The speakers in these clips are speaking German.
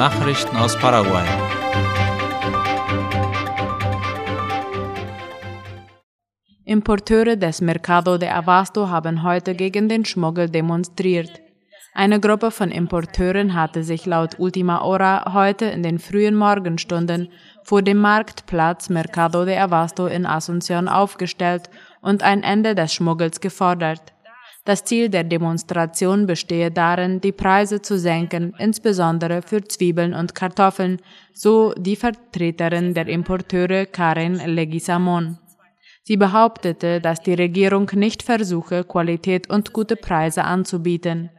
Nachrichten aus Paraguay. Importeure des Mercado de Abasto haben heute gegen den Schmuggel demonstriert. Eine Gruppe von Importeuren hatte sich laut Ultima Hora heute in den frühen Morgenstunden vor dem Marktplatz Mercado de Abasto in Asunción aufgestellt und ein Ende des Schmuggels gefordert. Das Ziel der Demonstration bestehe darin, die Preise zu senken, insbesondere für Zwiebeln und Kartoffeln, so die Vertreterin der Importeure Karen Leguizamon. Sie behauptete, dass die Regierung nicht versuche, Qualität und gute Preise anzubieten.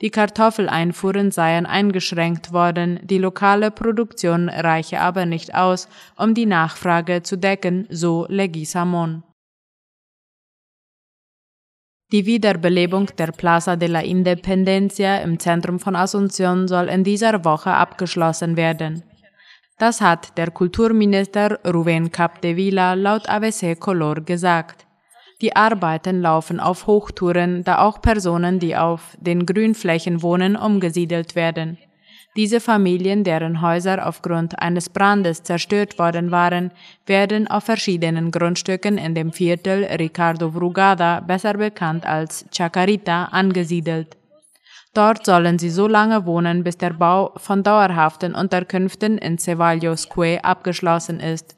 Die Kartoffeleinfuhren seien eingeschränkt worden, die lokale Produktion reiche aber nicht aus, um die Nachfrage zu decken, so Leguizamon. Die Wiederbelebung der Plaza de la Independencia im Zentrum von Asunción soll in dieser Woche abgeschlossen werden. Das hat der Kulturminister Rubén Capdevila laut ABC Color gesagt. Die Arbeiten laufen auf Hochtouren, da auch Personen, die auf den Grünflächen wohnen, umgesiedelt werden. Diese Familien, deren Häuser aufgrund eines Brandes zerstört worden waren, werden auf verschiedenen Grundstücken in dem Viertel Ricardo Brugada, besser bekannt als Chacarita, angesiedelt. Dort sollen sie so lange wohnen, bis der Bau von dauerhaften Unterkünften in Ceballos Quay abgeschlossen ist.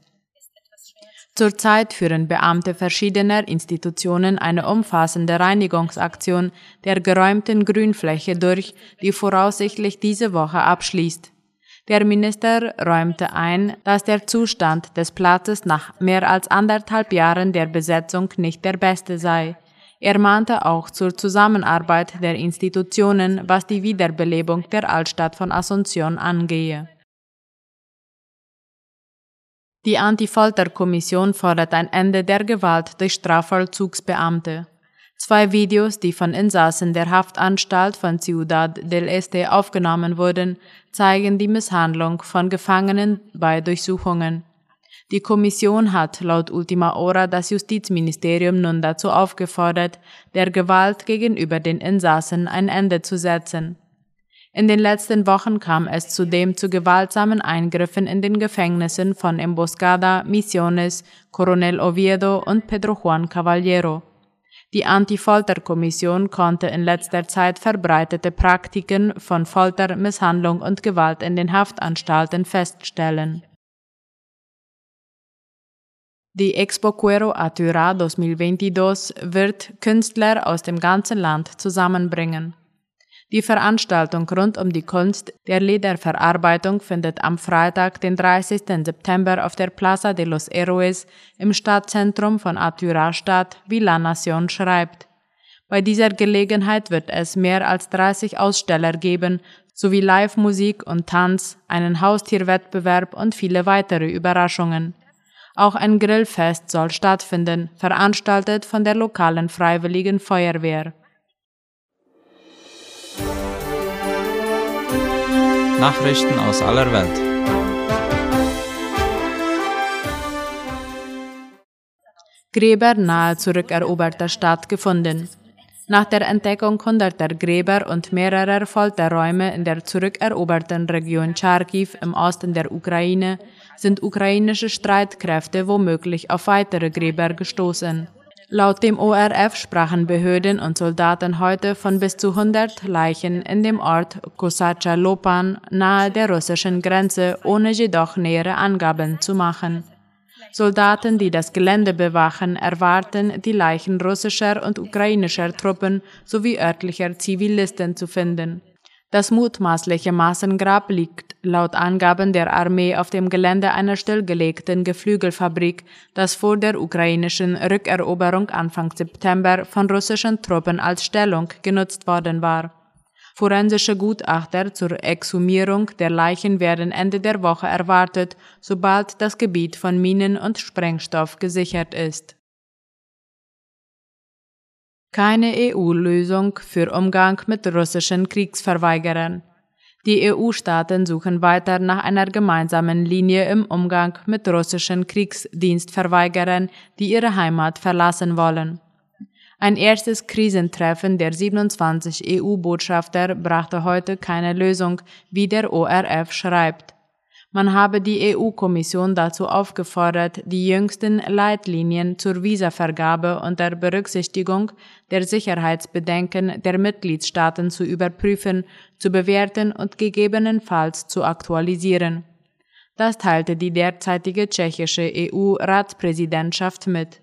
Zurzeit führen Beamte verschiedener Institutionen eine umfassende Reinigungsaktion der geräumten Grünfläche durch, die voraussichtlich diese Woche abschließt. Der Minister räumte ein, dass der Zustand des Platzes nach mehr als anderthalb Jahren der Besetzung nicht der beste sei. Er mahnte auch zur Zusammenarbeit der Institutionen, was die Wiederbelebung der Altstadt von Asunción angehe. Die Anti-Folter-Kommission fordert ein Ende der Gewalt durch Strafvollzugsbeamte. Zwei Videos, die von Insassen der Haftanstalt von Ciudad del Este aufgenommen wurden, zeigen die Misshandlung von Gefangenen bei Durchsuchungen. Die Kommission hat laut Ultima Hora das Justizministerium nun dazu aufgefordert, der Gewalt gegenüber den Insassen ein Ende zu setzen. In den letzten Wochen kam es zudem zu gewaltsamen Eingriffen in den Gefängnissen von Emboscada, Misiones, Coronel Oviedo und Pedro Juan Caballero. Die Anti-Folter-Kommission konnte in letzter Zeit verbreitete Praktiken von Folter, Misshandlung und Gewalt in den Haftanstalten feststellen. Die Expo Cuero Atura 2022 wird Künstler aus dem ganzen Land zusammenbringen. Die Veranstaltung rund um die Kunst der Lederverarbeitung findet am Freitag, den 30. September auf der Plaza de los Héroes im Stadtzentrum von Atura statt, wie La Nation schreibt. Bei dieser Gelegenheit wird es mehr als 30 Aussteller geben, sowie Live-Musik und Tanz, einen Haustierwettbewerb und viele weitere Überraschungen. Auch ein Grillfest soll stattfinden, veranstaltet von der lokalen Freiwilligen Feuerwehr. Nachrichten aus aller Welt. Gräber nahe zurückeroberter Stadt gefunden. Nach der Entdeckung hunderter Gräber und mehrerer Folterräume in der zurückeroberten Region Charkiw im Osten der Ukraine sind ukrainische Streitkräfte womöglich auf weitere Gräber gestoßen. Laut dem ORF sprachen Behörden und Soldaten heute von bis zu 100 Leichen in dem Ort Kosacha Lopan nahe der russischen Grenze, ohne jedoch nähere Angaben zu machen. Soldaten, die das Gelände bewachen, erwarten, die Leichen russischer und ukrainischer Truppen sowie örtlicher Zivilisten zu finden. Das mutmaßliche Massengrab liegt laut Angaben der Armee auf dem Gelände einer stillgelegten Geflügelfabrik, das vor der ukrainischen Rückeroberung Anfang September von russischen Truppen als Stellung genutzt worden war. Forensische Gutachter zur Exhumierung der Leichen werden Ende der Woche erwartet, sobald das Gebiet von Minen und Sprengstoff gesichert ist. Keine EU-Lösung für Umgang mit russischen Kriegsverweigerern. Die EU-Staaten suchen weiter nach einer gemeinsamen Linie im Umgang mit russischen Kriegsdienstverweigerern, die ihre Heimat verlassen wollen. Ein erstes Krisentreffen der 27 EU-Botschafter brachte heute keine Lösung, wie der ORF schreibt. Man habe die EU-Kommission dazu aufgefordert, die jüngsten Leitlinien zur Visavergabe unter Berücksichtigung der Sicherheitsbedenken der Mitgliedstaaten zu überprüfen, zu bewerten und gegebenenfalls zu aktualisieren. Das teilte die derzeitige tschechische EU-Ratspräsidentschaft mit.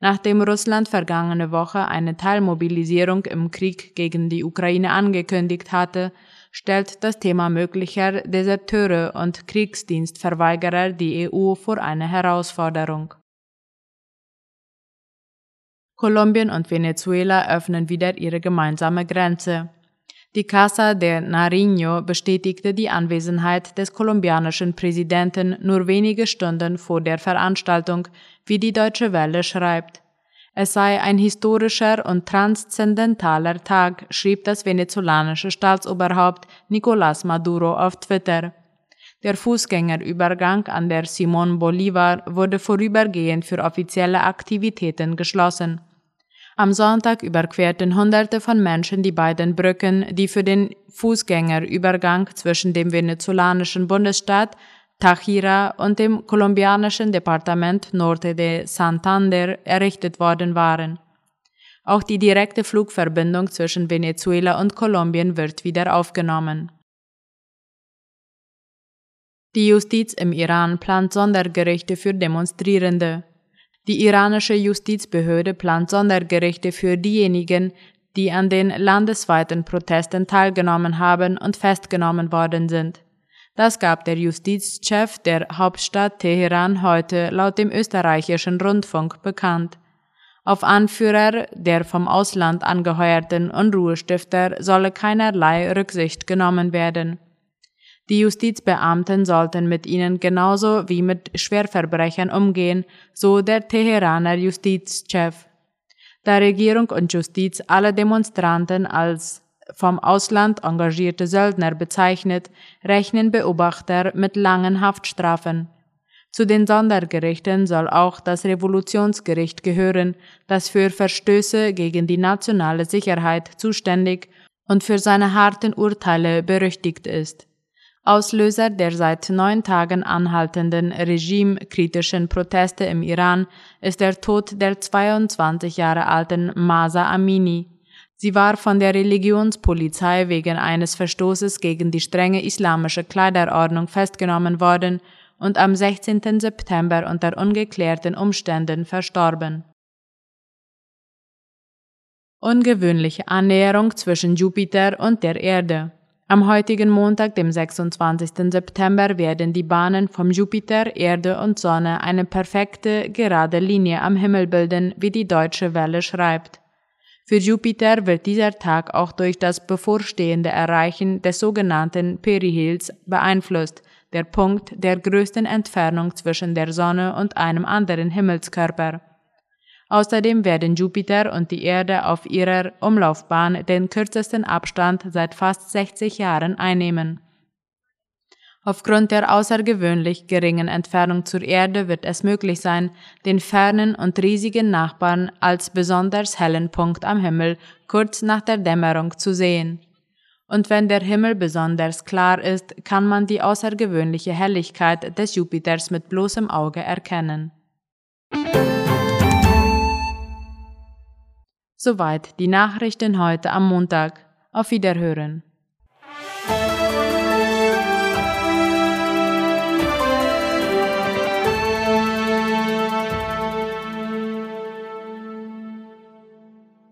Nachdem Russland vergangene Woche eine Teilmobilisierung im Krieg gegen die Ukraine angekündigt hatte, stellt das Thema möglicher Deserteure und Kriegsdienstverweigerer die EU vor eine Herausforderung. Kolumbien und Venezuela öffnen wieder ihre gemeinsame Grenze. Die Casa de Nariño bestätigte die Anwesenheit des kolumbianischen Präsidenten nur wenige Stunden vor der Veranstaltung, wie die Deutsche Welle schreibt. Es sei ein historischer und transzendentaler Tag, schrieb das venezolanische Staatsoberhaupt Nicolás Maduro auf Twitter. Der Fußgängerübergang an der Simón Bolívar wurde vorübergehend für offizielle Aktivitäten geschlossen. Am Sonntag überquerten Hunderte von Menschen die beiden Brücken, die für den Fußgängerübergang zwischen dem venezolanischen Bundesstaat Táchira und dem kolumbianischen Departement Norte de Santander errichtet worden waren. Auch die direkte Flugverbindung zwischen Venezuela und Kolumbien wird wieder aufgenommen. Die Justiz im Iran plant Sondergerichte für Demonstrierende. Die iranische Justizbehörde plant Sondergerichte für diejenigen, die an den landesweiten Protesten teilgenommen haben und festgenommen worden sind. Das gab der Justizchef der Hauptstadt Teheran heute laut dem österreichischen Rundfunk bekannt. Auf Anführer der vom Ausland angeheuerten Unruhestifter solle keinerlei Rücksicht genommen werden. Die Justizbeamten sollten mit ihnen genauso wie mit Schwerverbrechern umgehen, so der Teheraner Justizchef. Da Regierung und Justiz alle Demonstranten als vom Ausland engagierte Söldner bezeichnet, rechnen Beobachter mit langen Haftstrafen. Zu den Sondergerichten soll auch das Revolutionsgericht gehören, das für Verstöße gegen die nationale Sicherheit zuständig und für seine harten Urteile berüchtigt ist. Auslöser der seit neun Tagen anhaltenden regimekritischen Proteste im Iran ist der Tod der 22 Jahre alten Masa Amini, Sie war von der Religionspolizei wegen eines Verstoßes gegen die strenge islamische Kleiderordnung festgenommen worden und am 16. September unter ungeklärten Umständen verstorben. Ungewöhnliche Annäherung zwischen Jupiter und der Erde. Am heutigen Montag, dem 26. September, werden die Bahnen vom Jupiter, Erde und Sonne eine perfekte, gerade Linie am Himmel bilden, wie die Deutsche Welle schreibt. Für Jupiter wird dieser Tag auch durch das bevorstehende Erreichen des sogenannten Perihels beeinflusst, der Punkt der größten Entfernung zwischen der Sonne und einem anderen Himmelskörper. Außerdem werden Jupiter und die Erde auf ihrer Umlaufbahn den kürzesten Abstand seit fast 60 Jahren einnehmen. Aufgrund der außergewöhnlich geringen Entfernung zur Erde wird es möglich sein, den fernen und riesigen Nachbarn als besonders hellen Punkt am Himmel kurz nach der Dämmerung zu sehen. Und wenn der Himmel besonders klar ist, kann man die außergewöhnliche Helligkeit des Jupiters mit bloßem Auge erkennen. Soweit die Nachrichten heute am Montag. Auf Wiederhören.